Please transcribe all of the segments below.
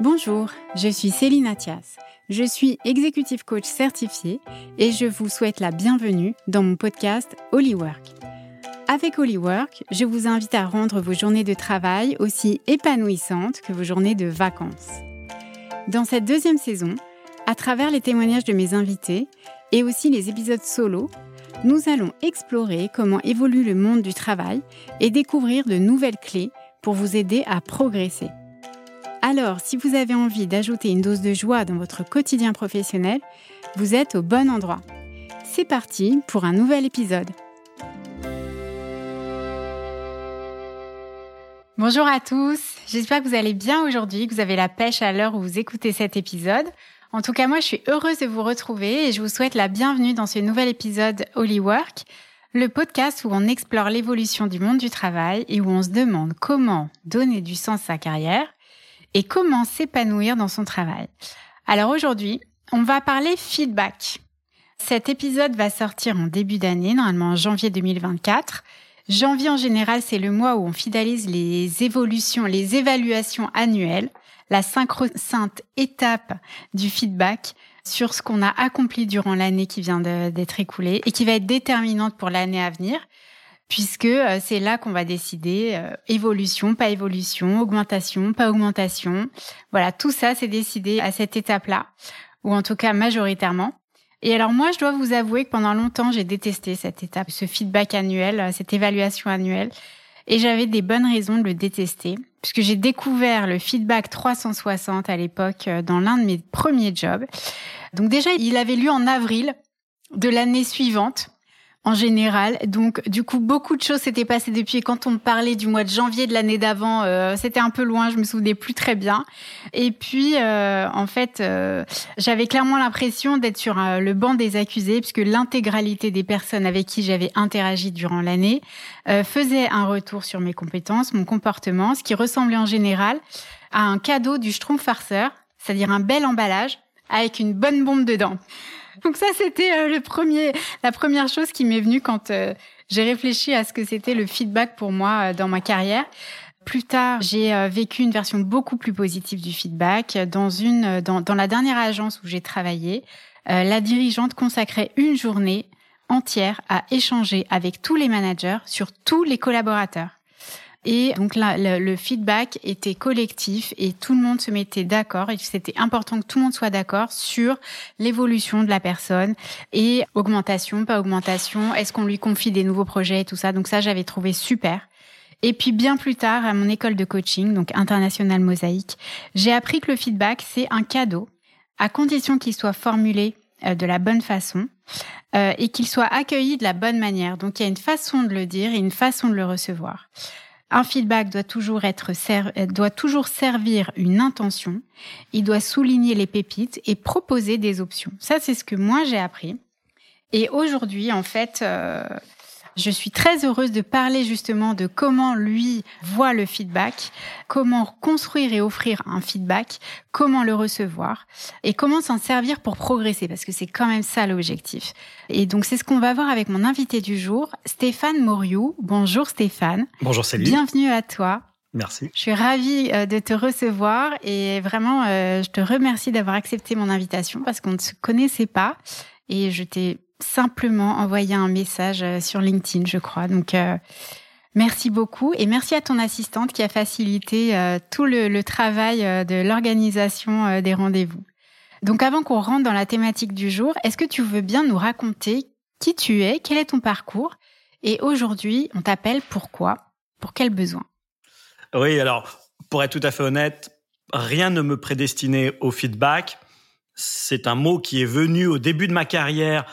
Bonjour, je suis Céline Athias. Je suis executive coach certifiée et je vous souhaite la bienvenue dans mon podcast Holywork. Avec Holywork, je vous invite à rendre vos journées de travail aussi épanouissantes que vos journées de vacances. Dans cette deuxième saison, à travers les témoignages de mes invités et aussi les épisodes solo, nous allons explorer comment évolue le monde du travail et découvrir de nouvelles clés pour vous aider à progresser. Alors, si vous avez envie d'ajouter une dose de joie dans votre quotidien professionnel, vous êtes au bon endroit. C'est parti pour un nouvel épisode. Bonjour à tous, j'espère que vous allez bien aujourd'hui, que vous avez la pêche à l'heure où vous écoutez cet épisode. En tout cas, moi, je suis heureuse de vous retrouver et je vous souhaite la bienvenue dans ce nouvel épisode Holy Work, le podcast où on explore l'évolution du monde du travail et où on se demande comment donner du sens à sa carrière et comment s'épanouir dans son travail. Alors aujourd'hui, on va parler feedback. Cet épisode va sortir en début d'année, normalement en janvier 2024. Janvier en général, c'est le mois où on finalise les évolutions, les évaluations annuelles, la synchro-sainte étape du feedback sur ce qu'on a accompli durant l'année qui vient d'être écoulée et qui va être déterminante pour l'année à venir puisque euh, c'est là qu'on va décider euh, évolution, pas évolution, augmentation, pas augmentation. Voilà, tout ça, c'est décidé à cette étape-là, ou en tout cas majoritairement. Et alors moi, je dois vous avouer que pendant longtemps, j'ai détesté cette étape, ce feedback annuel, euh, cette évaluation annuelle. Et j'avais des bonnes raisons de le détester, puisque j'ai découvert le feedback 360 à l'époque dans l'un de mes premiers jobs. Donc déjà, il avait lieu en avril de l'année suivante en général. Donc, du coup, beaucoup de choses s'étaient passées depuis. quand on me parlait du mois de janvier de l'année d'avant, euh, c'était un peu loin, je me souvenais plus très bien. Et puis, euh, en fait, euh, j'avais clairement l'impression d'être sur le banc des accusés, puisque l'intégralité des personnes avec qui j'avais interagi durant l'année faisait un retour sur mes compétences, mon comportement, ce qui ressemblait en général à un cadeau du Schtroumpf c'est-à-dire un bel emballage avec une bonne bombe dedans. Donc ça, c'était euh, le premier, la première chose qui m'est venue quand euh, j'ai réfléchi à ce que c'était le feedback pour moi euh, dans ma carrière. Plus tard, j'ai vécu une version beaucoup plus positive du feedback dans une dans, dans la dernière agence où j'ai travaillé. la dirigeante consacrait une journée entière à échanger avec tous les managers sur tous les collaborateurs. Et donc là, le, feedback était collectif et tout le monde se mettait d'accord. Et c'était important que tout le monde soit d'accord sur l'évolution de la personne et augmentation, pas augmentation. Est-ce qu'on lui confie des nouveaux projets et tout ça? Donc ça, j'avais trouvé super. Et puis bien plus tard, à mon école de coaching, donc International Mosaïque, j'ai appris que le feedback, c'est un cadeau, à condition qu'il soit formulé euh, de la bonne façon euh, et qu'il soit accueilli de la bonne manière. Donc il y a une façon de le dire et une façon de le recevoir. Un feedback doit toujours être doit toujours servir une intention. Il doit souligner les pépites et proposer des options. Ça, c'est ce que moi j'ai appris. Et aujourd'hui, en fait, euh, je suis très heureuse de parler justement de comment lui voit le feedback, comment construire et offrir un feedback, comment le recevoir et comment s'en servir pour progresser parce que c'est quand même ça l'objectif. Et donc c'est ce qu'on va voir avec mon invité du jour, Stéphane Moriou. Bonjour Stéphane. Bonjour Céline. Bienvenue à toi. Merci. Je suis ravie euh, de te recevoir et vraiment, euh, je te remercie d'avoir accepté mon invitation parce qu'on ne se connaissait pas et je t'ai simplement envoyer un message euh, sur LinkedIn, je crois. Donc, euh, merci beaucoup et merci à ton assistante qui a facilité euh, tout le, travail de l'organisation des rendez-vous. Donc, avant qu'on rentre dans la thématique du jour, est-ce que tu veux bien nous raconter qui tu es, quel est ton parcours et aujourd'hui, on t'appelle pourquoi Pour quel besoin? Oui, alors, pour être tout à fait honnête, rien ne me prédestinait au feedback. C'est un mot qui est venu au début de ma carrière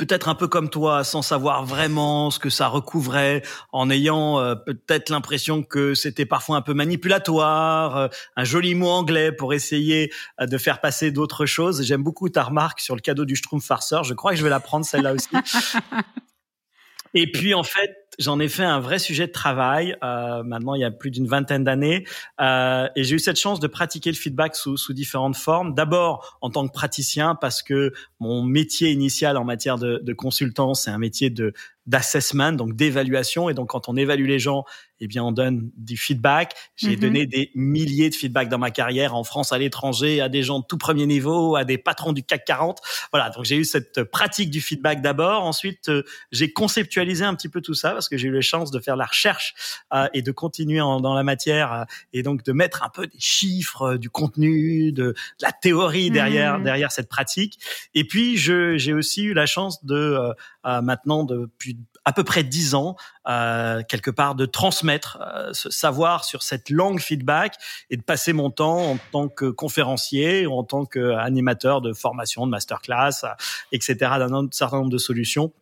peut-être un peu comme toi, sans savoir vraiment ce que ça recouvrait, en ayant euh, peut-être l'impression que c'était parfois un peu manipulatoire, euh, un joli mot anglais pour essayer euh, de faire passer d'autres choses. J'aime beaucoup ta remarque sur le cadeau du Schtroumpf farceur. Je crois que je vais la prendre celle-là aussi. Et puis en fait, j'en ai fait un vrai sujet de travail. Euh, maintenant, il y a plus d'une vingtaine d'années, euh, et j'ai eu cette chance de pratiquer le feedback sous, sous différentes formes. D'abord en tant que praticien, parce que mon métier initial en matière de, de consultant, c'est un métier de d'assessment, donc d'évaluation. Et donc, quand on évalue les gens, eh bien, on donne du feedback. J'ai mhm. donné des milliers de feedbacks dans ma carrière en France, à l'étranger, à des gens de tout premier niveau, à des patrons du CAC 40. Voilà, donc j'ai eu cette pratique du feedback d'abord. Ensuite, euh, j'ai conceptualisé un petit peu tout ça parce que j'ai eu la chance de faire la recherche euh, et de continuer dans la matière euh, et donc de mettre un peu des chiffres, du contenu, de, la théorie derrière mhm. derrière cette pratique. Et puis, j'ai aussi eu la chance de maintenant depuis à peu près dix ans, euh, quelque part, de transmettre euh, ce savoir sur cette langue feedback et de passer mon temps en tant que conférencier ou en tant qu'animateur de formation, de masterclass, etc., d'un certain nombre de solutions.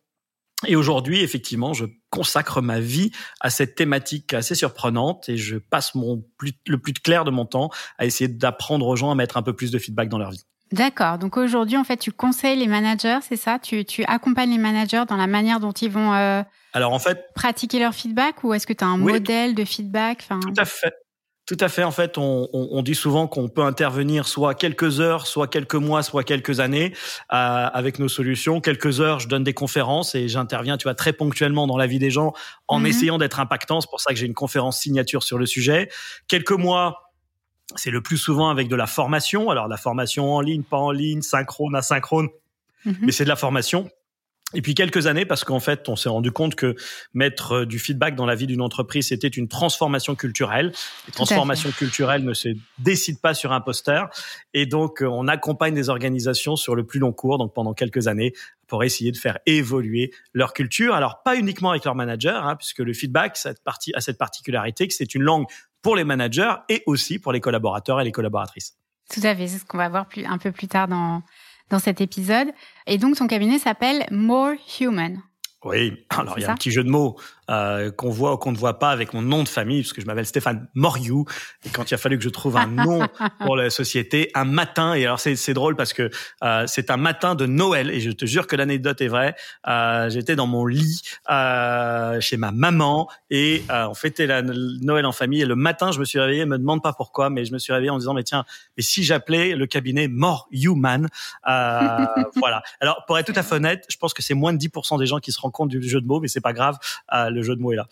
Et aujourd'hui, effectivement, je consacre ma vie à cette thématique assez surprenante et je passe mon le plus clair de mon temps à essayer d'apprendre aux gens à mettre un peu plus de feedback dans leur vie. D'accord. Donc aujourd'hui, en fait, tu conseilles les managers, c'est ça? Tu, tu accompagnes les managers dans la manière dont ils vont euh, Alors en fait, pratiquer leur feedback ou est-ce que tu as un modèle de feedback? Enfin... Tout à fait. Tout à fait. En fait, on, on, on dit souvent qu'on peut intervenir soit quelques heures, soit quelques mois, soit quelques années euh, avec nos solutions. Quelques heures, je donne des conférences et j'interviens, tu vois, très ponctuellement dans la vie des gens en mhm. essayant d'être impactant. C'est pour ça que j'ai une conférence signature sur le sujet. Quelques mois, c'est le plus souvent avec de la formation. Alors la formation en ligne, pas en ligne, synchrone, asynchrone, mhm. mais c'est de la formation. Et puis quelques années, parce qu'en fait, on s'est rendu compte que mettre euh, du feedback dans la vie d'une entreprise, c'était une transformation culturelle. Les transformations culturelles ne se décident pas sur un poster. Et donc, euh, on accompagne des organisations sur le plus long cours, donc pendant quelques années, pour essayer de faire évoluer leur culture. Alors, pas uniquement avec leur manager, hein, puisque le feedback cette partie, a cette particularité que c'est une langue pour les managers et aussi pour les collaborateurs et les collaboratrices. Tout à fait, c'est ce qu'on va voir plus, un peu plus tard dans, dans cet épisode. Et donc, ton cabinet s'appelle More Human. Oui, alors il y a un petit jeu de mots euh, qu'on voit ou qu'on ne voit pas avec mon nom de famille, parce que je m'appelle Stéphane Moriou. Et quand il a fallu que je trouve un nom pour la société, un matin, et alors c'est drôle parce que euh, c'est un matin de Noël, et je te jure que l'anecdote est vraie, euh, j'étais dans mon lit euh, chez ma maman, et euh, on fêtait la Noël en famille, et le matin, je me suis réveillé, me demande pas pourquoi, mais je me suis réveillé en disant, mais tiens, mais si j'appelais le cabinet More Human, euh, voilà. Alors, pour être tout à fait honnête, je pense que c'est moins de 10% des gens qui se rendent compte du jeu de mots, mais c'est pas grave le jeu de mots est là.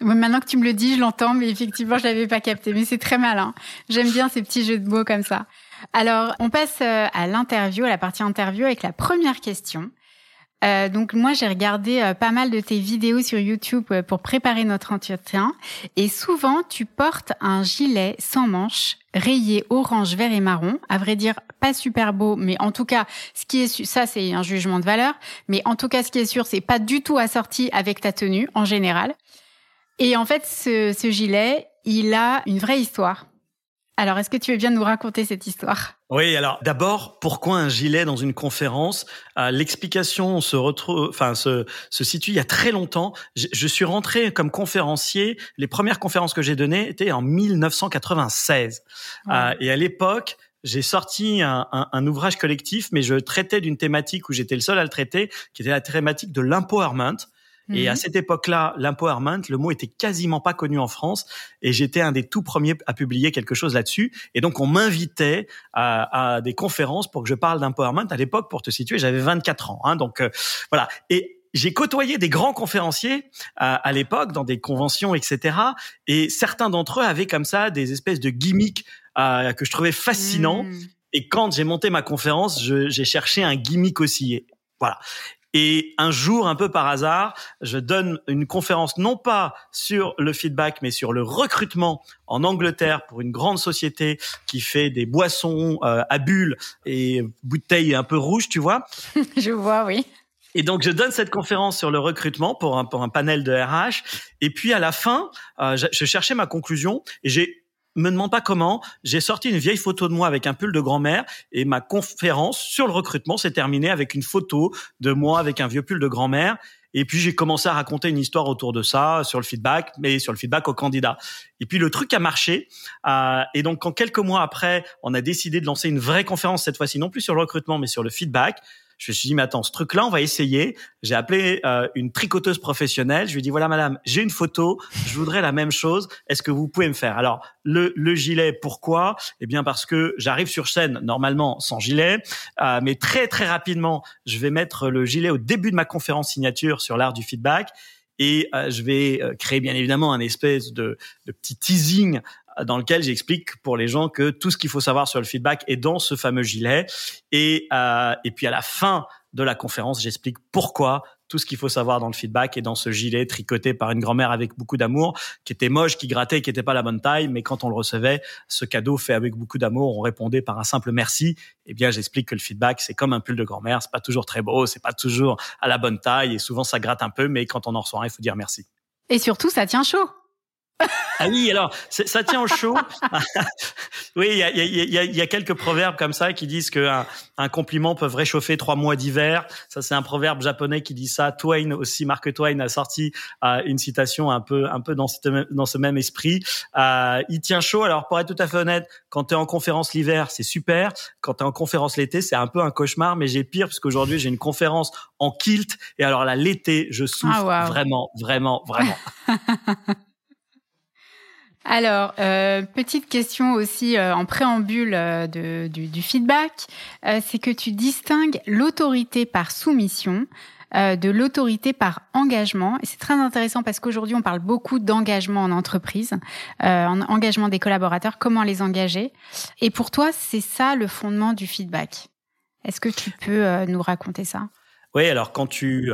Maintenant que tu me le dis, je l'entends, mais effectivement, je l'avais pas capté. Mais c'est très malin. J'aime bien ces petits jeux de mots comme ça. Alors, on passe euh, à l'interview, à la partie interview avec la première question. Euh, donc moi j'ai regardé euh, pas mal de tes vidéos sur YouTube pour préparer notre entretien et souvent tu portes un gilet sans manches rayé orange, vert et marron. À vrai dire, pas super beau, mais en tout cas, ce qui est ça c'est un jugement de valeur. Mais en tout cas, ce qui est sûr, c'est pas du tout assorti avec ta tenue en général. Et en fait, ce, ce gilet, il a une vraie histoire. Alors, est-ce que tu veux bien nous raconter cette histoire? Oui, alors d'abord, pourquoi un gilet dans une conférence? Euh, L'explication se retrouve, enfin, se, se situe il y a très longtemps. Je, je suis rentré comme conférencier. Les premières conférences que j'ai données étaient en 1996. Euh, et à l'époque, j'ai sorti un, un, un, ouvrage collectif, mais je traitais d'une thématique où j'étais le seul à le traiter, qui était la thématique de l'empowerment. Et à mhm. cette époque-là, l'empowerment, le mot était quasiment pas connu en France, et j'étais un des tout premiers à publier quelque chose là-dessus. Et donc, on m'invitait à, à, des conférences pour que je parle d'empowerment. À l'époque, pour te situer, j'avais 24 ans. Hein, donc euh, voilà. Et j'ai côtoyé des grands conférenciers à, à l'époque dans des conventions, etc. Et certains d'entre eux avaient comme ça des espèces de gimmicks euh, que je trouvais fascinants. Mhm. Et quand j'ai monté ma conférence, j'ai cherché un gimmick aussi. Voilà. Et un jour, un peu par hasard, je donne une conférence non pas sur le feedback, mais sur le recrutement en Angleterre pour une grande société qui fait des boissons euh, à bulles et bouteilles un peu rouges, tu vois. je vois, oui. Et donc je donne cette conférence sur le recrutement pour un, pour un panel de RH. Et puis à la fin, euh, je, je cherchais ma conclusion et j'ai me demande pas comment, j'ai sorti une vieille photo de moi avec un pull de grand-mère et ma conférence sur le recrutement s'est terminée avec une photo de moi avec un vieux pull de grand-mère. Et puis j'ai commencé à raconter une histoire autour de ça, sur le feedback, mais sur le feedback au candidat. Et puis le truc a marché. Euh, et donc quand quelques mois après, on a décidé de lancer une vraie conférence cette fois-ci, non plus sur le recrutement, mais sur le feedback je me suis dit, mais attends, ce truc-là, on va essayer. J'ai appelé euh, une tricoteuse professionnelle. Je lui ai dit, voilà, madame, j'ai une photo. Je voudrais la même chose. Est-ce que vous pouvez me faire? Alors, le, le gilet, pourquoi? Eh bien, parce que j'arrive sur scène normalement sans gilet, euh, mais très très rapidement, je vais mettre le gilet au début de ma conférence signature sur l'art du feedback. et je vais créer bien évidemment un espèce de, de petit teasing dans lequel j'explique pour les gens que tout ce qu'il faut savoir sur le feedback est dans ce fameux gilet. Et, euh, et puis à la fin de la conférence, j'explique pourquoi tout ce qu'il faut savoir dans le feedback est dans ce gilet tricoté par une grand-mère avec beaucoup d'amour, qui était moche, qui grattait, qui n'était pas la bonne taille, mais quand on le recevait, ce cadeau fait avec beaucoup d'amour, on répondait par un simple merci. Eh bien, j'explique que le feedback, c'est comme un pull de grand-mère, c'est pas toujours très beau, c'est pas toujours à la bonne taille, et souvent ça gratte un peu, mais quand on en reçoit un, il faut dire merci. Et surtout, ça tient chaud. Ah oui, alors ça tient au chaud. oui, il y a, y, a, y a, quelques proverbes comme ça qui disent qu'un un compliment peut réchauffer trois mois d'hiver. Ça, c'est un proverbe japonais qui dit ça. Twain aussi, Mark Twain a sorti euh, une citation un peu, un peu dans, dans ce même esprit. Euh, il tient chaud. Alors, pour être tout à fait honnête, quand tu es en conférence l'hiver, c'est super. Quand tu es en conférence l'été, c'est un peu un cauchemar. Mais j'ai pire parce qu'aujourd'hui, j'ai une conférence en kilt. Et alors là, l'été, je souffre ah, vraiment, vraiment, vraiment. Alors, euh, petite question aussi euh, en préambule euh, du, feedback, c'est que tu distingues l'autorité par soumission de l'autorité par engagement. Et c'est très intéressant parce qu'aujourd'hui, on parle beaucoup d'engagement en entreprise, en engagement des collaborateurs, comment les engager. Et pour toi, c'est ça le fondement du feedback. Est-ce que tu peux nous raconter ça? Oui, alors quand tu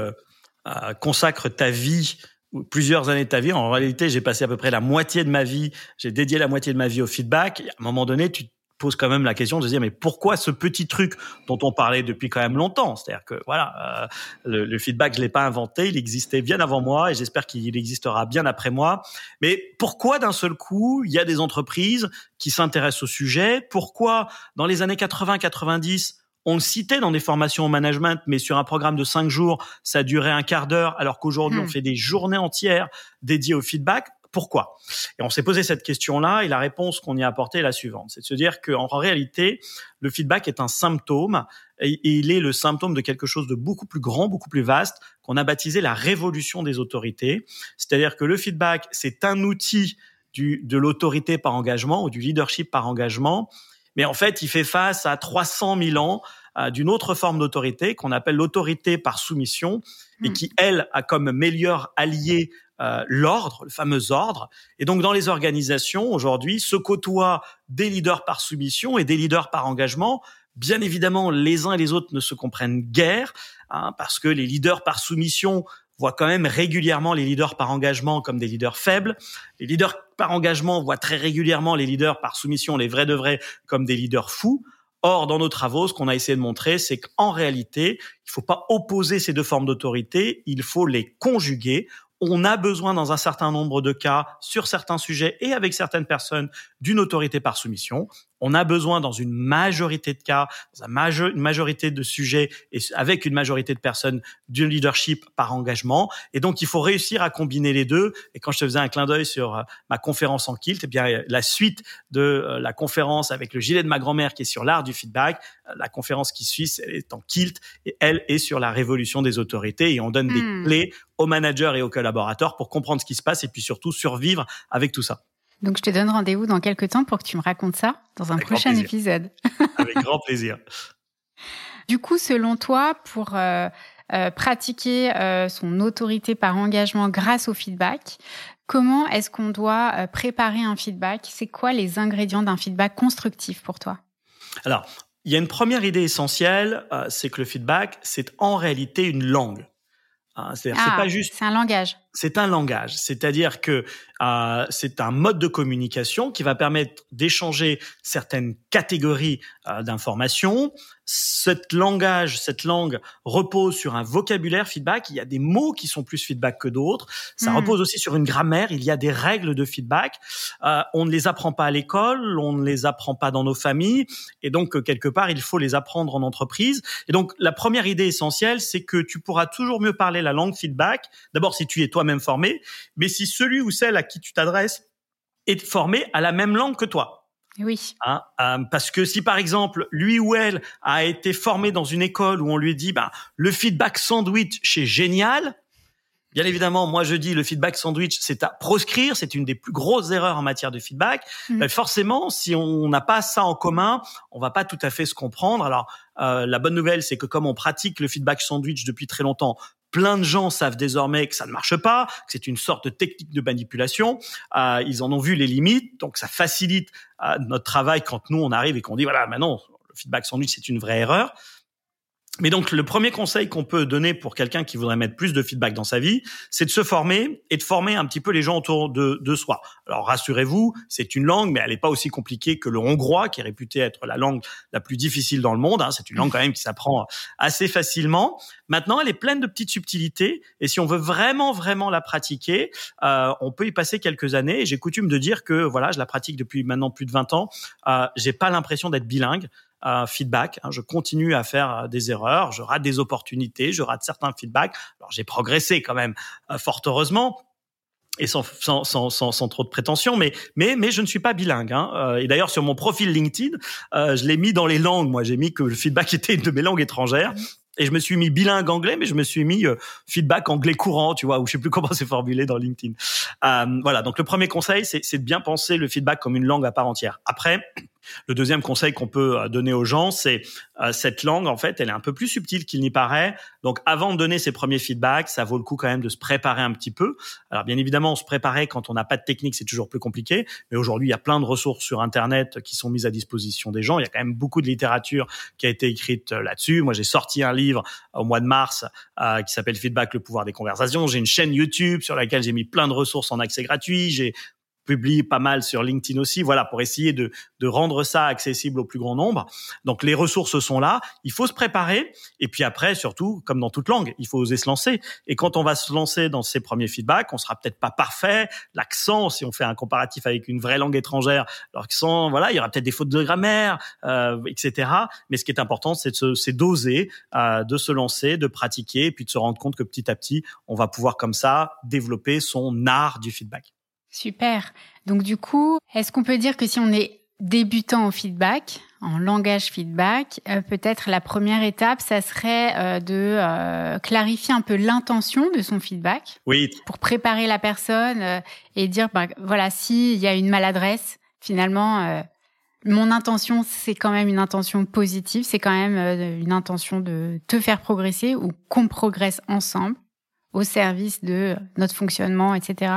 consacres ta vie plusieurs années de ta vie. En réalité, j'ai passé à peu près la moitié de ma vie, j'ai dédié la moitié de ma vie au feedback. à un moment donné, tu te poses quand même la question de se dire mais pourquoi ce petit truc dont on parlait depuis quand même longtemps? C'est-à-dire que voilà, euh, le, feedback je l'ai pas inventé, il existait bien avant moi et j'espère qu'il existera bien après moi. Mais pourquoi d'un seul coup il y a des entreprises qui s'intéressent au sujet? Pourquoi dans les années 80-90 on le citait dans des formations au management, mais sur un programme de cinq jours, ça durait un quart d'heure, alors qu'aujourd'hui, on hmm. fait des journées entières dédiées au feedback. Pourquoi? Et on s'est posé cette question-là, et la réponse qu'on y a apportée est la suivante. C'est de se dire qu'en réalité, le feedback est un symptôme, et il est le symptôme de quelque chose de beaucoup plus grand, beaucoup plus vaste, qu'on a baptisé la révolution des autorités. C'est-à-dire que le feedback, c'est un outil du, de l'autorité par engagement ou du leadership par engagement mais en fait, il fait face à 300 000 ans euh, d'une autre forme d'autorité qu'on appelle l'autorité par soumission et hmm. qui, elle, a comme meilleur allié euh, l'ordre, le fameux ordre. Et donc, dans les organisations, aujourd'hui, se côtoient des leaders par soumission et des leaders par engagement. Bien évidemment, les uns et les autres ne se comprennent guère, hein, parce que les leaders par soumission voit quand même régulièrement les leaders par engagement comme des leaders faibles. Les leaders par engagement voient très régulièrement les leaders par soumission, les vrais de vrais, comme des leaders fous. Or, dans nos travaux, ce qu'on a essayé de montrer, c'est qu'en réalité, il ne faut pas opposer ces deux formes d'autorité, il faut les conjuguer on a besoin dans un certain nombre de cas, sur certains sujets et avec certaines personnes, d'une autorité par soumission. On a besoin dans une majorité de cas, dans une majorité de sujets et avec une majorité de personnes, d'un leadership par engagement. Et donc, il faut réussir à combiner les deux. Et quand je te faisais un clin d'œil sur euh, ma conférence en kilt, eh bien, la suite de euh, la conférence avec le gilet de ma grand-mère qui est sur l'art du feedback, euh, la conférence qui suit, elle est en kilt et elle est sur la révolution des autorités et on donne des hmm. clés aux managers et aux collaborateurs pour comprendre ce qui se passe et puis surtout survivre avec tout ça. Donc je te donne rendez-vous dans quelques temps pour que tu me racontes ça dans un prochain épisode. avec grand plaisir. Du coup, selon toi, pour euh, euh, pratiquer euh, son autorité par engagement grâce au feedback, comment est-ce qu'on doit préparer un feedback? C'est quoi les ingrédients d'un feedback constructif pour toi? Alors, il y a une première idée essentielle, c'est que le feedback, c'est en réalité une langue. Hein, c'est ah, pas juste. C'est un langage. C'est un langage, c'est-à-dire que euh, c'est un mode de communication qui va permettre d'échanger certaines catégories euh, d'informations. Cette langage, cette langue repose sur un vocabulaire feedback. Il y a des mots qui sont plus feedback que d'autres. Ça hmm. repose aussi sur une grammaire. Il y a des règles de feedback. Euh, on ne les apprend pas à l'école, on ne les apprend pas dans nos familles, et donc quelque part il faut les apprendre en entreprise. Et donc la première idée essentielle, c'est que tu pourras toujours mieux parler la langue feedback. D'abord si tu es toi même formé, mais si celui ou celle à qui tu t'adresses est formé à la même langue que toi. Oui. Hein, euh, parce que si par exemple lui ou elle a été formé dans une école où on lui dit bah, le feedback sandwich c'est génial, Bien évidemment, moi je dis le feedback sandwich, c'est à proscrire, c'est une des plus grosses erreurs en matière de feedback. Mm. Forcément, si on n'a pas ça en commun, on va pas tout à fait se comprendre. Alors, euh, la bonne nouvelle, c'est que comme on pratique le feedback sandwich depuis très longtemps, plein de gens savent désormais que ça ne marche pas, que c'est une sorte de technique de manipulation. Euh, ils en ont vu les limites, donc ça facilite euh, notre travail quand nous on arrive et qu'on dit voilà maintenant le feedback sandwich c'est une vraie erreur. Mais donc le premier conseil qu'on peut donner pour quelqu'un qui voudrait mettre plus de feedback dans sa vie, c'est de se former et de former un petit peu les gens autour de, de soi. Alors rassurez-vous, c'est une langue, mais elle n'est pas aussi compliquée que le hongrois, qui est réputé être la langue la plus difficile dans le monde. Hein. C'est une langue quand même qui s'apprend assez facilement. Maintenant, elle est pleine de petites subtilités, et si on veut vraiment vraiment la pratiquer, euh, on peut y passer quelques années. J'ai coutume de dire que voilà, je la pratique depuis maintenant plus de 20 ans. Euh, j'ai pas l'impression d'être bilingue feedback. Hein. Je continue à faire euh, des erreurs, je rate des opportunités, je rate certains feedbacks. Alors j'ai progressé quand même, euh, fort heureusement, et sans, sans, sans, sans, trop de prétention, mais, mais, mais je ne suis pas bilingue. Hein. Euh, et d'ailleurs, sur mon profil LinkedIn, je l'ai mis dans les langues. Moi, j'ai mis que le feedback était une de mes langues étrangères. Et je me suis mis bilingue anglais, mais je me suis mis feedback anglais courant, tu vois, ou je sais plus comment c'est formulé dans LinkedIn. Euh, voilà, donc le premier conseil, c'est de bien penser le feedback comme une langue à part entière. Après, le deuxième conseil qu'on peut euh, donner aux gens, c'est euh, cette langue, en fait, elle est un peu plus subtile qu'il n'y paraît. Donc, avant de donner ses premiers feedbacks, ça vaut le coup quand même de se préparer un petit peu. Alors, bien évidemment, on se préparer quand on n'a pas de technique, c'est toujours plus compliqué. Mais aujourd'hui, il y a plein de ressources sur Internet qui sont mises à disposition des gens. Il y a quand même beaucoup de littérature qui a été écrite euh, là-dessus. Moi, j'ai sorti un livre au mois de mars qui s'appelle Feedback, le pouvoir des conversations. J'ai une chaîne YouTube sur laquelle j'ai mis plein de ressources en accès gratuit. J'ai publie pas mal sur LinkedIn aussi, voilà, pour essayer de, de rendre ça accessible au plus grand nombre. Donc les ressources sont là, il faut se préparer, et puis après, surtout, comme dans toute langue, il faut oser se lancer. Et quand on va se lancer dans ces premiers feedbacks, on sera peut-être pas parfait, l'accent, si on fait un comparatif avec une vraie langue étrangère, l'accent, voilà, il y aura peut-être des fautes de grammaire, euh, etc. Mais ce qui est important, c'est d'oser, euh, de se lancer, de pratiquer, et puis de se rendre compte que petit à petit, on va pouvoir comme ça développer son art du feedback. Super. Donc du coup, est-ce qu'on peut dire que si on est débutant au feedback, en langage feedback, euh, peut-être la première étape, ça serait euh, de euh, clarifier un peu l'intention de son feedback. Oui. Pour préparer la personne et dire, bah, voilà, s'il y a une maladresse, finalement, mon intention, c'est quand même une intention positive, c'est quand même une intention de te faire progresser ou qu'on progresse ensemble au service de notre fonctionnement, etc.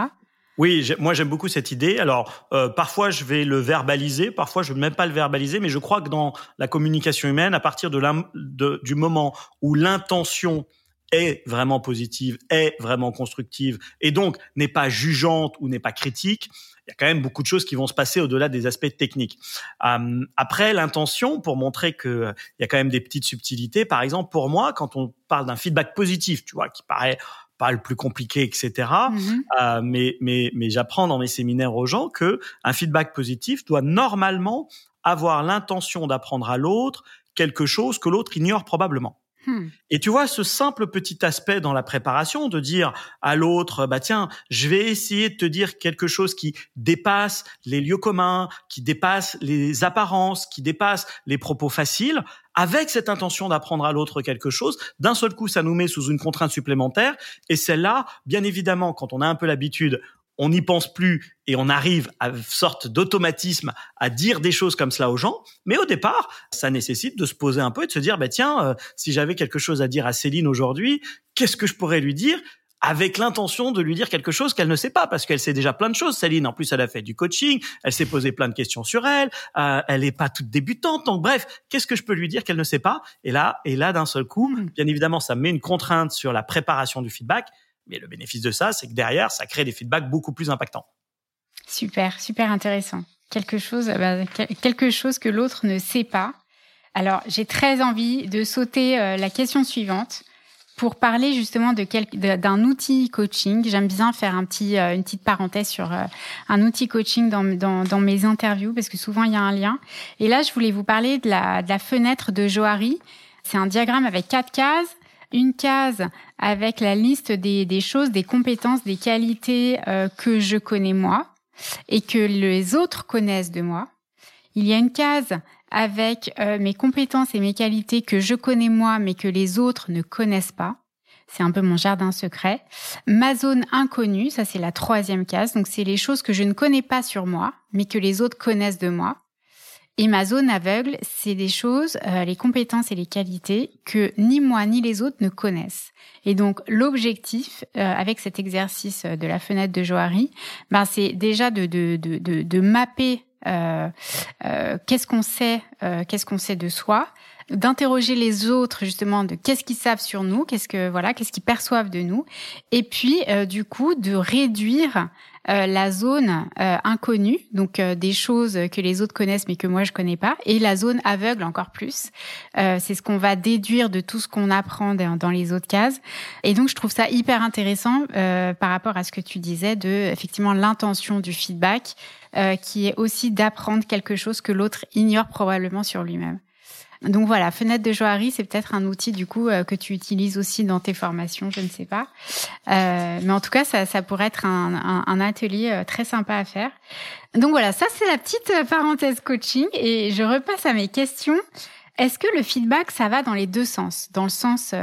Oui, moi j'aime beaucoup cette idée. Alors euh, parfois je vais le verbaliser, parfois je ne vais même pas le verbaliser, mais je crois que dans la communication humaine, à partir de, de du moment où l'intention est vraiment positive, est vraiment constructive, et donc n'est pas jugeante ou n'est pas critique, il y a quand même beaucoup de choses qui vont se passer au-delà des aspects techniques. Euh, après, l'intention, pour montrer que il y a quand même des petites subtilités, par exemple, pour moi, quand on parle d'un feedback positif, tu vois, qui paraît pas le plus compliqué, etc. Mhm. Euh, mais mais mais j'apprends dans mes séminaires aux gens que un feedback positif doit normalement avoir l'intention d'apprendre à l'autre quelque chose que l'autre ignore probablement. Hmm. Et tu vois ce simple petit aspect dans la préparation de dire à l'autre bah tiens, je vais essayer de te dire quelque chose qui dépasse les lieux communs, qui dépasse les apparences, qui dépasse les propos faciles avec cette intention d'apprendre à l'autre quelque chose, d'un seul coup ça nous met sous une contrainte supplémentaire et celle-là, bien évidemment, quand on a un peu l'habitude, on n'y pense plus et on arrive à une sorte d'automatisme à dire des choses comme cela aux gens. Mais au départ, ça nécessite de se poser un peu et de se dire, bah tiens, euh, si j'avais quelque chose à dire à Céline aujourd'hui, qu'est-ce que je pourrais lui dire avec l'intention de lui dire quelque chose qu'elle ne sait pas, parce qu'elle sait déjà plein de choses. Céline, en plus, elle a fait du coaching, elle s'est posé plein de questions sur elle, euh, elle n'est pas toute débutante. Donc bref, qu'est-ce que je peux lui dire qu'elle ne sait pas? Et là, et là, d'un seul coup, hmm. bien évidemment, ça met une contrainte sur la préparation du feedback. Mais le bénéfice de ça, c'est que derrière, ça crée des feedbacks beaucoup plus impactants. Super, super intéressant. Quelque chose, bah, quelque chose que l'autre ne sait pas. Alors, j'ai très envie de sauter euh, la question suivante pour parler justement de d'un outil coaching. J'aime bien faire un petit, euh, une petite parenthèse sur euh, un outil coaching dans, dans, mes interviews parce que souvent il y a un lien. Et là, je voulais vous parler de la, de la fenêtre de Johari. C'est un diagramme avec quatre cases une case avec la liste des, choses, des compétences, des qualités euh, que je connais moi et que les autres connaissent de moi. Il y a une case avec euh, mes compétences et mes qualités que je connais moi mais que les autres ne connaissent pas. C'est un peu mon jardin secret. Ma zone inconnue, ça c'est la troisième case. Donc c'est les choses que je ne connais pas sur moi mais que les autres connaissent de moi. Et ma zone aveugle, c'est des choses, euh, les compétences et les qualités que ni moi ni les autres ne connaissent. Et donc l'objectif euh, avec cet exercice de la fenêtre de Johari, ben, c'est déjà de, de, de, de, de mapper qu'est-ce qu'on sait, euh, qu'est-ce qu'on sait de soi, d'interroger les autres justement de qu'est-ce qu'ils savent sur nous, qu'est-ce que voilà, qu'est-ce qu'ils perçoivent de nous, et puis du coup de réduire la zone inconnue, donc des choses que les autres connaissent mais que moi je connais pas, et la zone aveugle encore plus. c'est ce qu'on va déduire de tout ce qu'on apprend dans, les autres cases. Et donc je trouve ça hyper intéressant par rapport à ce que tu disais de effectivement l'intention du feedback. Euh, qui est aussi d'apprendre quelque chose que l'autre ignore probablement sur lui-même. Donc voilà, fenêtre de Johari, c'est peut-être un outil du coup euh, que tu utilises aussi dans tes formations, je ne sais pas. Euh, mais en tout cas, ça, pourrait être un, atelier très sympa à faire. Donc voilà, ça c'est la petite parenthèse coaching et je repasse à mes questions. Est-ce que le feedback, ça va dans les deux sens? Dans le sens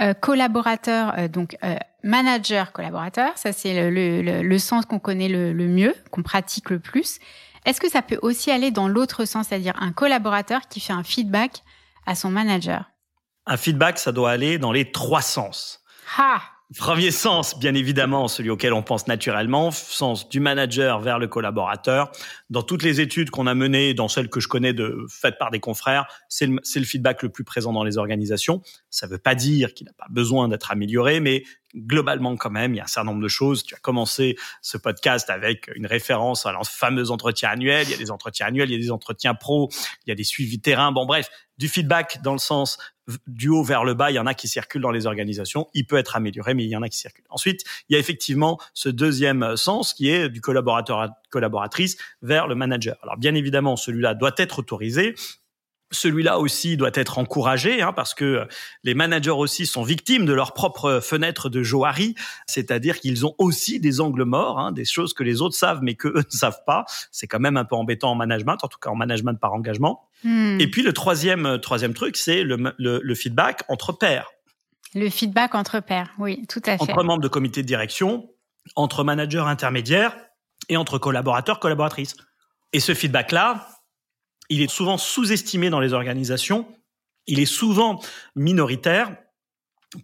euh, collaborateur, euh, donc euh, manager collaborateur, ça c'est le, le, le, sens qu'on connaît le, le mieux, qu'on pratique le plus. Est-ce que ça peut aussi aller dans l'autre sens, c'est-à-dire un collaborateur qui fait un feedback à son manager? Un feedback, ça doit aller dans les trois sens. Ah Premier sens, bien évidemment, celui auquel on pense naturellement, sens du manager vers le collaborateur. Dans toutes les études qu'on a menées, dans celles que je connais de faites par des confrères, c'est le, le, feedback le plus présent dans les organisations. Ça ne veut pas dire qu'il n'a pas besoin d'être amélioré, mais globalement quand même, il y a un certain nombre de choses. Tu as commencé ce podcast avec une référence à los fameux entretiens annuels. Il y a des entretiens annuels, il y a des entretiens pro, il y a des suivis terrain. Bon, bref, du feedback dans le sens du haut vers le bas. Il y en a qui circulent dans les organisations. Il peut être amélioré, mais il y en a qui circulent. Ensuite, il y a effectivement ce deuxième sens qui est du collaborateur collaboratrice vers le manager. Alors bien évidemment, celui-là doit être autorisé celui-là aussi doit être encouragé hein, parce que les managers aussi sont victimes de leur propre fenêtre de Johari, c'est-à-dire qu'ils ont aussi des angles morts, hein, des choses que les autres savent mais que eux ne savent pas. C'est quand même un peu embêtant en management, en tout cas en management par engagement. Hmm. Et puis le troisième troisième truc, c'est le, le, le, feedback entre pairs. Le feedback entre pairs, oui, tout à fait. Entre membres de comité de direction, entre managers intermédiaires et entre collaborateurs collaboratrices. Et ce feedback-là, il est souvent sous-estimé dans les organisations, il est souvent minoritaire